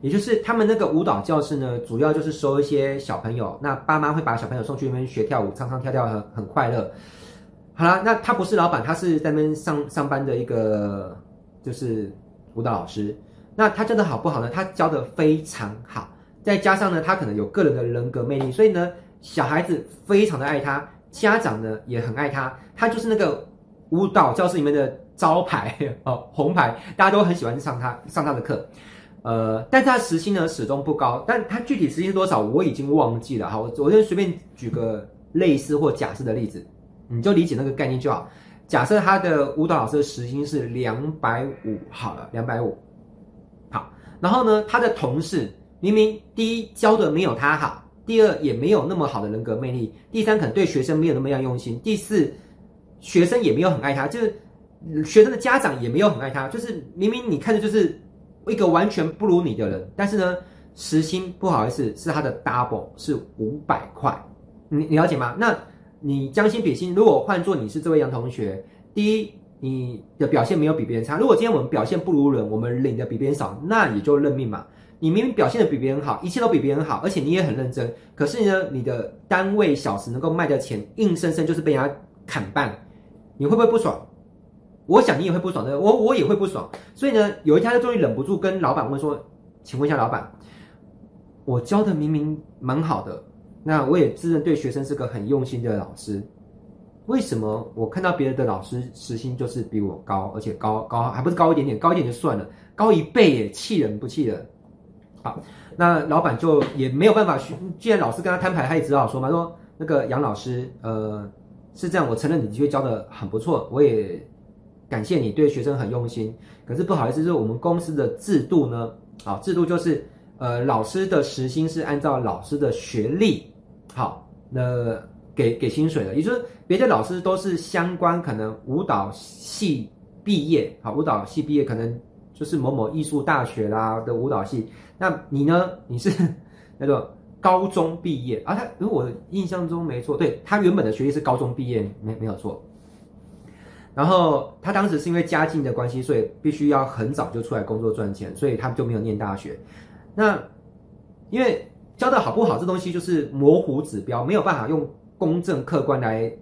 也就是他们那个舞蹈教室呢，主要就是收一些小朋友，那爸妈会把小朋友送去那边学跳舞，唱唱跳跳很很快乐。好啦，那他不是老板，他是在那边上上班的一个就是舞蹈老师。那他教的好不好呢？他教的非常好，再加上呢，他可能有个人的人格魅力，所以呢，小孩子非常的爱他，家长呢也很爱他，他就是那个舞蹈教室里面的招牌 哦，红牌，大家都很喜欢上他上他的课。呃，但是他时薪呢始终不高，但他具体时薪是多少我已经忘记了。好，我我就随便举个类似或假设的例子，你就理解那个概念就好。假设他的舞蹈老师的时薪是两百五，好了，两百五。好，然后呢，他的同事明明第一教的没有他好，第二也没有那么好的人格魅力，第三可能对学生没有那么样用心，第四学生也没有很爱他，就是学生的家长也没有很爱他，就是明明你看着就是。一个完全不如你的人，但是呢，时薪不好意思是他的 double，是五百块，你你了解吗？那你将心比心，如果换作你是这位杨同学，第一，你的表现没有比别人差。如果今天我们表现不如人，我们领的比别人少，那也就认命嘛。你明明表现的比别人好，一切都比别人好，而且你也很认真，可是呢，你的单位小时能够卖的钱，硬生生就是被人家砍半，你会不会不爽？我想你也会不爽的，我我也会不爽。所以呢，有一天他终于忍不住跟老板问说：“请问一下老板，我教的明明蛮好的，那我也自认对学生是个很用心的老师，为什么我看到别人的老师时薪就是比我高，而且高高还不是高一点点，高一点就算了，高一倍耶，气人不气人？”好，那老板就也没有办法，既然老师跟他摊牌，他也只好说嘛，说那个杨老师，呃，是这样，我承认你的确教的很不错，我也。感谢你对学生很用心，可是不好意思，就是我们公司的制度呢，啊，制度就是，呃，老师的时薪是按照老师的学历，好，那给给薪水的，也就是别的老师都是相关可能舞蹈系毕业，好，舞蹈系毕业可能就是某某艺术大学啦的舞蹈系，那你呢？你是 那个高中毕业啊？他如果印象中没错，对，他原本的学历是高中毕业，没没有错。然后他当时是因为家境的关系，所以必须要很早就出来工作赚钱，所以他就没有念大学。那因为教的好不好这东西就是模糊指标，没有办法用公正客观来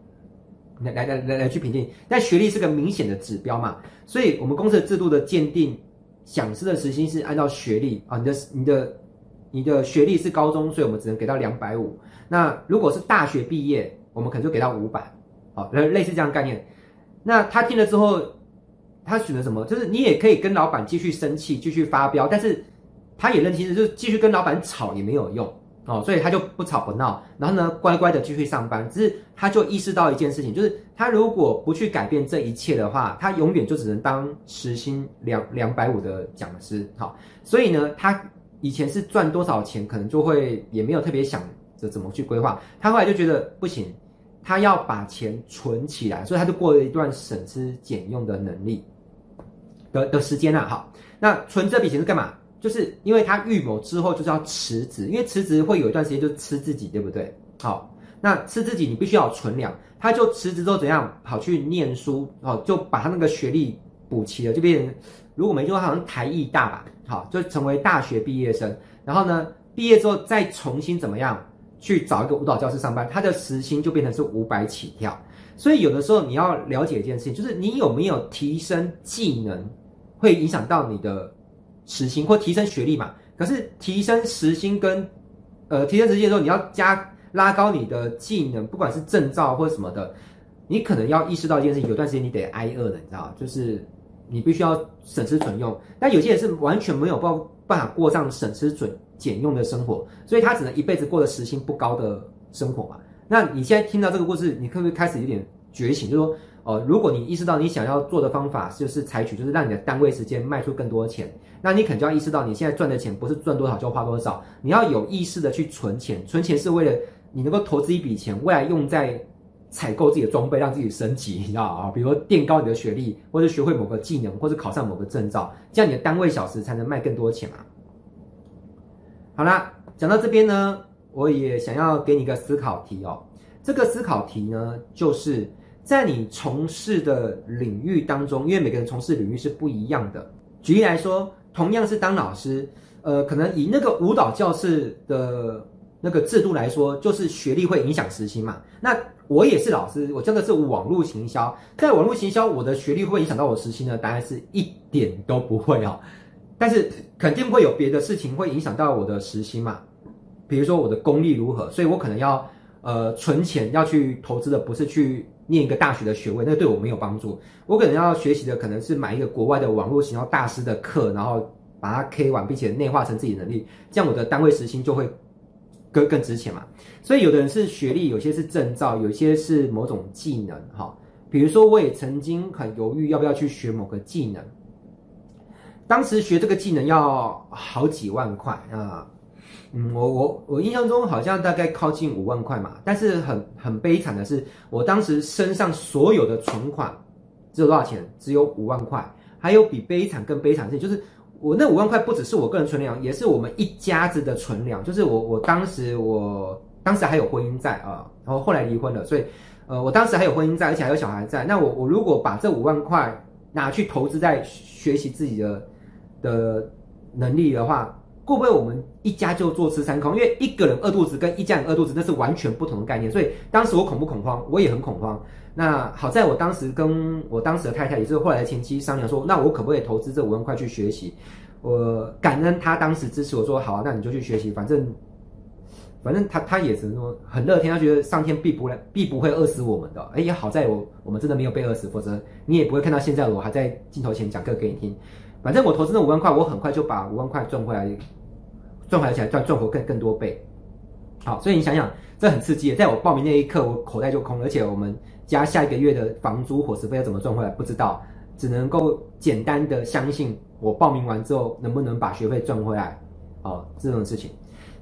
来来来来去评定。但学历是个明显的指标嘛，所以我们公司的制度的鉴定，讲师的时薪是按照学历啊，你的你的你的学历是高中，所以我们只能给到两百五。那如果是大学毕业，我们可能就给到五百，好，类类似这样概念。那他听了之后，他选择什么？就是你也可以跟老板继续生气，继续发飙，但是他也认清，就是继续跟老板吵也没有用哦，所以他就不吵不闹，然后呢，乖乖的继续上班。只是他就意识到一件事情，就是他如果不去改变这一切的话，他永远就只能当时薪两两百五的讲师。好，所以呢，他以前是赚多少钱，可能就会也没有特别想着怎么去规划。他后来就觉得不行。他要把钱存起来，所以他就过了一段省吃俭用的能力的的时间啊。好，那存这笔钱是干嘛？就是因为他预谋之后就是要辞职，因为辞职会有一段时间就吃自己，对不对？好，那吃自己你必须要存粮，他就辞职之后怎样跑去念书哦，就把他那个学历补齐了，就变成如果没错，他好像台艺大吧，好，就成为大学毕业生。然后呢，毕业之后再重新怎么样？去找一个舞蹈教室上班，他的时薪就变成是五百起跳。所以有的时候你要了解一件事情，就是你有没有提升技能，会影响到你的时薪或提升学历嘛。可是提升时薪跟呃提升时薪的时候，你要加拉高你的技能，不管是证照或什么的，你可能要意识到一件事情，有段时间你得挨饿的，你知道，就是你必须要省吃俭用。但有些人是完全没有办办法过上省吃俭俭用的生活，所以他只能一辈子过着时薪不高的生活嘛。那你现在听到这个故事，你可不可以开始有点觉醒？就是说，呃，如果你意识到你想要做的方法就是采取，就是让你的单位时间卖出更多的钱，那你可能就要意识到你现在赚的钱不是赚多少就花多少，你要有意识的去存钱。存钱是为了你能够投资一笔钱，未来用在采购自己的装备，让自己升级，你知道啊？比如说垫高你的学历，或者学会某个技能，或者考上某个证照，这样你的单位小时才能卖更多钱嘛。好啦，讲到这边呢，我也想要给你一个思考题哦。这个思考题呢，就是在你从事的领域当中，因为每个人从事领域是不一样的。举例来说，同样是当老师，呃，可能以那个舞蹈教室的那个制度来说，就是学历会影响时薪嘛。那我也是老师，我教的是网络行销，在网络行销，我的学历会不会影响到我时薪呢？答案是一点都不会哦。但是肯定会有别的事情会影响到我的时薪嘛，比如说我的功力如何，所以我可能要呃存钱要去投资的不是去念一个大学的学位，那对我没有帮助。我可能要学习的可能是买一个国外的网络行销大师的课，然后把它 K 完，并且内化成自己的能力，这样我的单位时薪就会更更值钱嘛。所以有的人是学历，有些是证照，有些是某种技能哈。比如说我也曾经很犹豫要不要去学某个技能。当时学这个技能要好几万块啊，嗯，我我我印象中好像大概靠近五万块嘛，但是很很悲惨的是，我当时身上所有的存款只有多少钱？只有五万块。还有比悲惨更悲惨的是，就是我那五万块不只是我个人存粮，也是我们一家子的存粮。就是我我当时我当时还有婚姻在啊，然后后来离婚了，所以呃我当时还有婚姻在，而且还有小孩在。那我我如果把这五万块拿去投资在学习自己的。的能力的话，会不会我们一家就坐吃山空？因为一个人饿肚子跟一家人饿肚子那是完全不同的概念。所以当时我恐不恐慌？我也很恐慌。那好在我当时跟我当时的太太，也就是后来的前妻商量说，那我可不可以投资这五万块去学习？我感恩他当时支持我说，好啊，那你就去学习，反正反正他他也只能说很乐天，他觉得上天必不必不会饿死我们的。哎呀，好在我我们真的没有被饿死，否则你也不会看到现在我还在镜头前讲课给你听。反正我投资那五万块，我很快就把五万块赚回来，赚回来起来赚赚回更更多倍。好，所以你想想，这很刺激。在我报名那一刻，我口袋就空了，而且我们家下一个月的房租、伙食费要怎么赚回来，不知道，只能够简单的相信我报名完之后能不能把学费赚回来。哦，这种事情。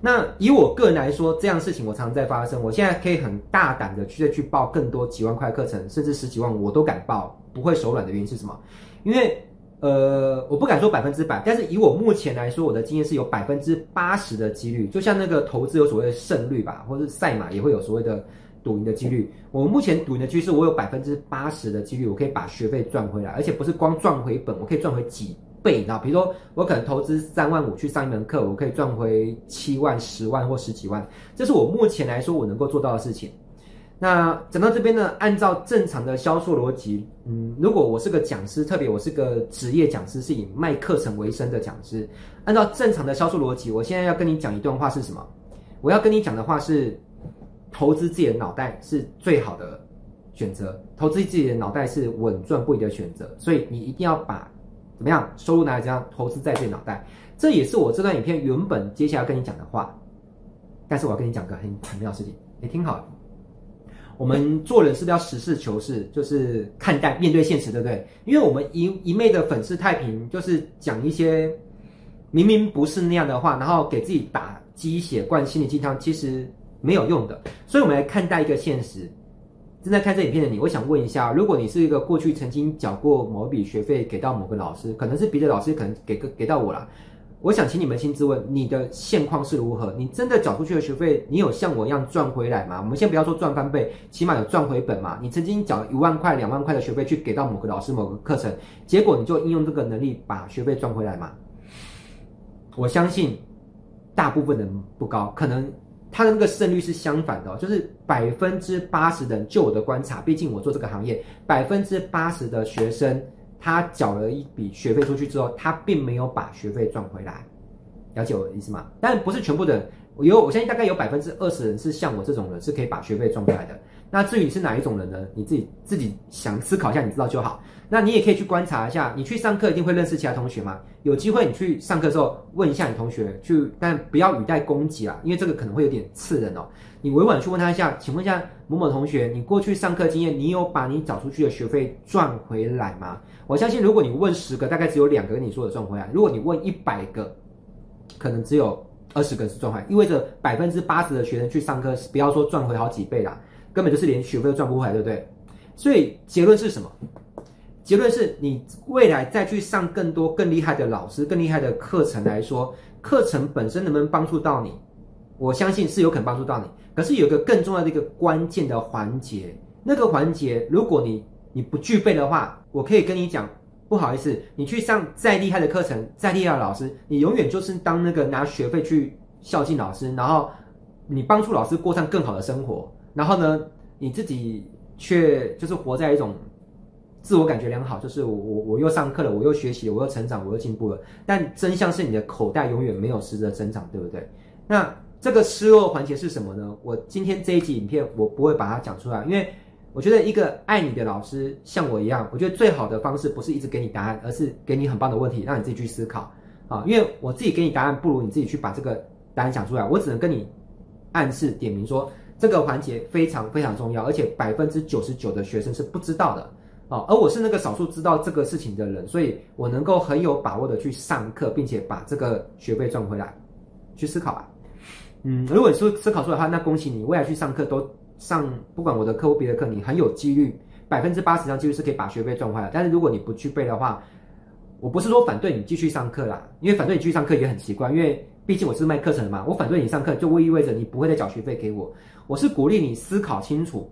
那以我个人来说，这样的事情我常常在发生。我现在可以很大胆的去再去报更多几万块课程，甚至十几万我都敢报，不会手软的原因是什么？因为。呃，我不敢说百分之百，但是以我目前来说，我的经验是有百分之八十的几率，就像那个投资有所谓的胜率吧，或者是赛马也会有所谓的赌赢的几率。我目前赌赢的趋势，我有百分之八十的几率，我可以把学费赚回来，而且不是光赚回本，我可以赚回几倍。那比如说，我可能投资三万五去上一门课，我可以赚回七万、十万或十几万，这是我目前来说我能够做到的事情。那讲到这边呢，按照正常的销售逻辑，嗯，如果我是个讲师，特别我是个职业讲师，是以卖课程为生的讲师，按照正常的销售逻辑，我现在要跟你讲一段话是什么？我要跟你讲的话是，投资自己的脑袋是最好的选择，投资自己的脑袋是稳赚不赔的选择，所以你一定要把怎么样收入拿来这样投资在自己脑袋，这也是我这段影片原本接下来要跟你讲的话，但是我要跟你讲个很很妙的事情，你听好。我们做人是不是要实事求是，就是看待面对现实，对不对？因为我们一一昧的粉饰太平，就是讲一些明明不是那样的话，然后给自己打鸡血、灌心灵鸡汤，其实没有用的。所以，我们来看待一个现实。正在看这影片的你，我想问一下：如果你是一个过去曾经缴过某一笔学费给到某个老师，可能是别的老师，可能给个给到我了。我想请你扪心自问，你的现况是如何？你真的缴出去的学费，你有像我一样赚回来吗？我们先不要说赚翻倍，起码有赚回本嘛？你曾经缴一万块、两万块的学费去给到某个老师、某个课程，结果你就应用这个能力把学费赚回来吗？我相信大部分人不高，可能他的那个胜率是相反的，就是百分之八十的人，就我的观察，毕竟我做这个行业，百分之八十的学生。他缴了一笔学费出去之后，他并没有把学费赚回来，了解我的意思吗？但不是全部的人，有我相信大概有百分之二十人是像我这种人，是可以把学费赚回来的。那至于你是哪一种人呢？你自己自己想思考一下，你知道就好。那你也可以去观察一下，你去上课一定会认识其他同学吗？有机会你去上课的时候问一下你同学，去但不要语带攻击啊，因为这个可能会有点刺人哦。你委婉去问他一下，请问一下某某同学，你过去上课经验，你有把你找出去的学费赚回来吗？我相信，如果你问十个，大概只有两个跟你说的赚回来；如果你问一百个，可能只有二十个是赚回来，意味着百分之八十的学生去上课，不要说赚回好几倍啦，根本就是连学费都赚不回来，对不对？所以结论是什么？结论是你未来再去上更多更厉害的老师、更厉害的课程来说，课程本身能不能帮助到你？我相信是有可能帮助到你。可是有个更重要的一个关键的环节，那个环节，如果你你不具备的话，我可以跟你讲，不好意思，你去上再厉害的课程，再厉害的老师，你永远就是当那个拿学费去孝敬老师，然后你帮助老师过上更好的生活，然后呢，你自己却就是活在一种自我感觉良好，就是我我我又上课了，我又学习了，我又成长，我又进步了。但真相是你的口袋永远没有实质的增长，对不对？那这个失落环节是什么呢？我今天这一集影片我不会把它讲出来，因为。我觉得一个爱你的老师像我一样，我觉得最好的方式不是一直给你答案，而是给你很棒的问题，让你自己去思考啊。因为我自己给你答案，不如你自己去把这个答案讲出来。我只能跟你暗示点名说，这个环节非常非常重要，而且百分之九十九的学生是不知道的啊。而我是那个少数知道这个事情的人，所以我能够很有把握的去上课，并且把这个学费赚回来。去思考吧。嗯，如果你说思考出来的话，那恭喜你，未来去上课都。上不管我的课或别的课，你很有几率，百分之八十上几率是可以把学费赚回来。但是如果你不具备的话，我不是说反对你继续上课啦，因为反对你继续上课也很奇怪，因为毕竟我是卖课程的嘛，我反对你上课就会意味着你不会再缴学费给我。我是鼓励你思考清楚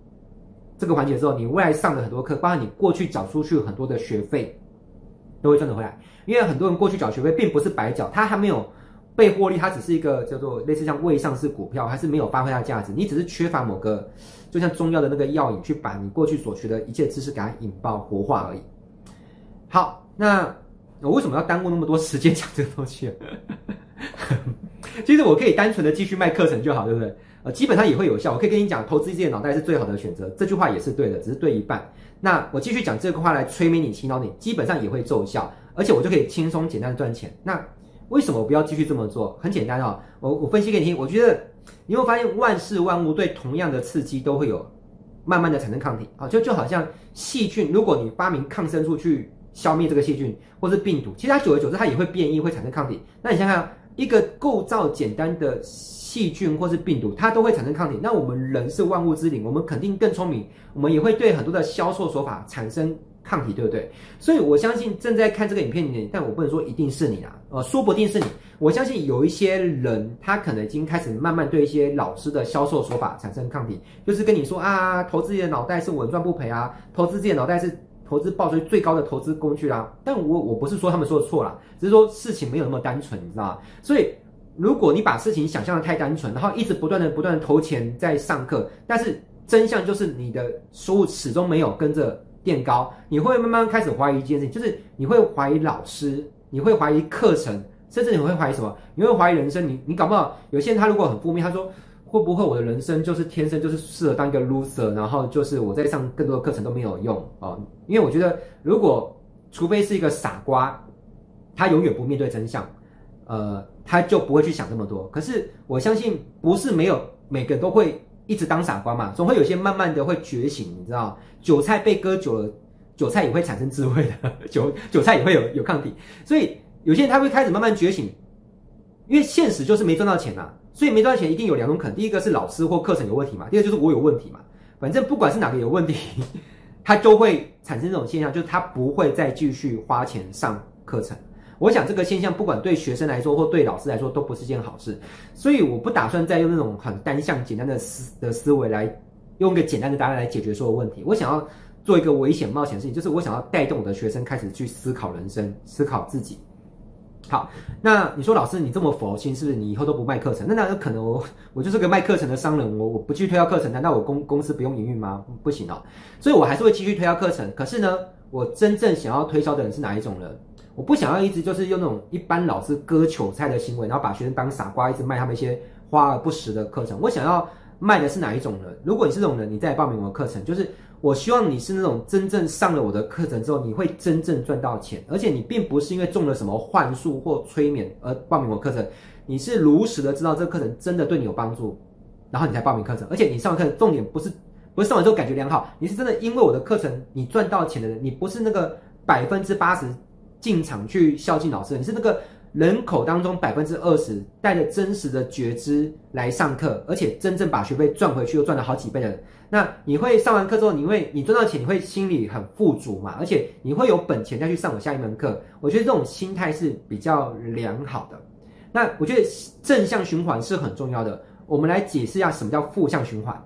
这个环节之后，你未来上的很多课，包括你过去缴出去很多的学费，都会赚得回来。因为很多人过去缴学费并不是白缴，他还没有。被获利，它只是一个叫做类似像未上市股票，还是没有发挥它的价值。你只是缺乏某个，就像中药的那个药引，去把你过去所学的一切知识给它引爆活化而已。好，那我为什么要耽误那么多时间讲这个东西？其实我可以单纯的继续卖课程就好，对不对？呃，基本上也会有效。我可以跟你讲，投资自己的脑袋是最好的选择，这句话也是对的，只是对一半。那我继续讲这个话来催眠你、洗脑你，基本上也会奏效，而且我就可以轻松简单的赚钱。那。为什么我不要继续这么做？很简单啊、哦，我我分析给你听。我觉得你会发现万事万物对同样的刺激都会有慢慢的产生抗体啊，就就好像细菌，如果你发明抗生素去消灭这个细菌或是病毒，其实它久而久之它也会变异，会产生抗体。那你想想，一个构造简单的细菌或是病毒，它都会产生抗体。那我们人是万物之灵，我们肯定更聪明，我们也会对很多的销售手法产生。抗体对不对？所以我相信正在看这个影片的你，但我不能说一定是你啊，呃，说不定是你。我相信有一些人，他可能已经开始慢慢对一些老师的销售手法产生抗体，就是跟你说啊，投资自己的脑袋是稳赚不赔啊，投资自己的脑袋是投资报酬最高的投资工具啦、但我我不是说他们说的错啦，只是说事情没有那么单纯，你知道吗？所以如果你把事情想象的太单纯，然后一直不断的不断的投钱在上课，但是真相就是你的收入始终没有跟着。垫高，你会慢慢开始怀疑一件事情，就是你会怀疑老师，你会怀疑课程，甚至你会怀疑什么？你会怀疑人生。你你搞不好有些人他如果很负面，他说会不会我的人生就是天生就是适合当一个 loser，然后就是我在上更多的课程都没有用、哦？因为我觉得，如果除非是一个傻瓜，他永远不面对真相，呃，他就不会去想这么多。可是我相信，不是没有每个人都会。一直当傻瓜嘛，总会有些慢慢的会觉醒，你知道，韭菜被割久了，韭菜也会产生智慧的，韭韭菜也会有有抗体，所以有些人他会开始慢慢觉醒，因为现实就是没赚到钱呐、所以没赚钱一定有两种可能，第一个是老师或课程有问题嘛，第二就是我有问题嘛，反正不管是哪个有问题，他都会产生这种现象，就是他不会再继续花钱上课程。我想这个现象，不管对学生来说或对老师来说，都不是件好事。所以我不打算再用那种很单向、简单的思的思维来用一个简单的答案来解决所有问题。我想要做一个危险冒险的事情，就是我想要带动我的学生开始去思考人生、思考自己。好，那你说老师你这么佛心，是不是你以后都不卖课程？那那有可能我我就是个卖课程的商人，我我不去推销课程，难道我公公司不用营运吗？不行哦。所以我还是会继续推销课程。可是呢，我真正想要推销的人是哪一种人？我不想要一直就是用那种一般老师割韭菜的行为，然后把学生当傻瓜，一直卖他们一些花而不实的课程。我想要卖的是哪一种人？如果你是这种人，你再报名我的课程，就是我希望你是那种真正上了我的课程之后，你会真正赚到钱，而且你并不是因为中了什么幻术或催眠而报名我课程，你是如实的知道这个课程真的对你有帮助，然后你才报名课程。而且你上完课，重点不是不是上完之后感觉良好，你是真的因为我的课程你赚到钱的人，你不是那个百分之八十。进场去孝敬老师，你是那个人口当中百分之二十带着真实的觉知来上课，而且真正把学费赚回去又赚了好几倍的。那你会上完课之后，你会你赚到钱，你会心里很富足嘛？而且你会有本钱再去上我下一门课。我觉得这种心态是比较良好的。那我觉得正向循环是很重要的。我们来解释一下什么叫负向循环。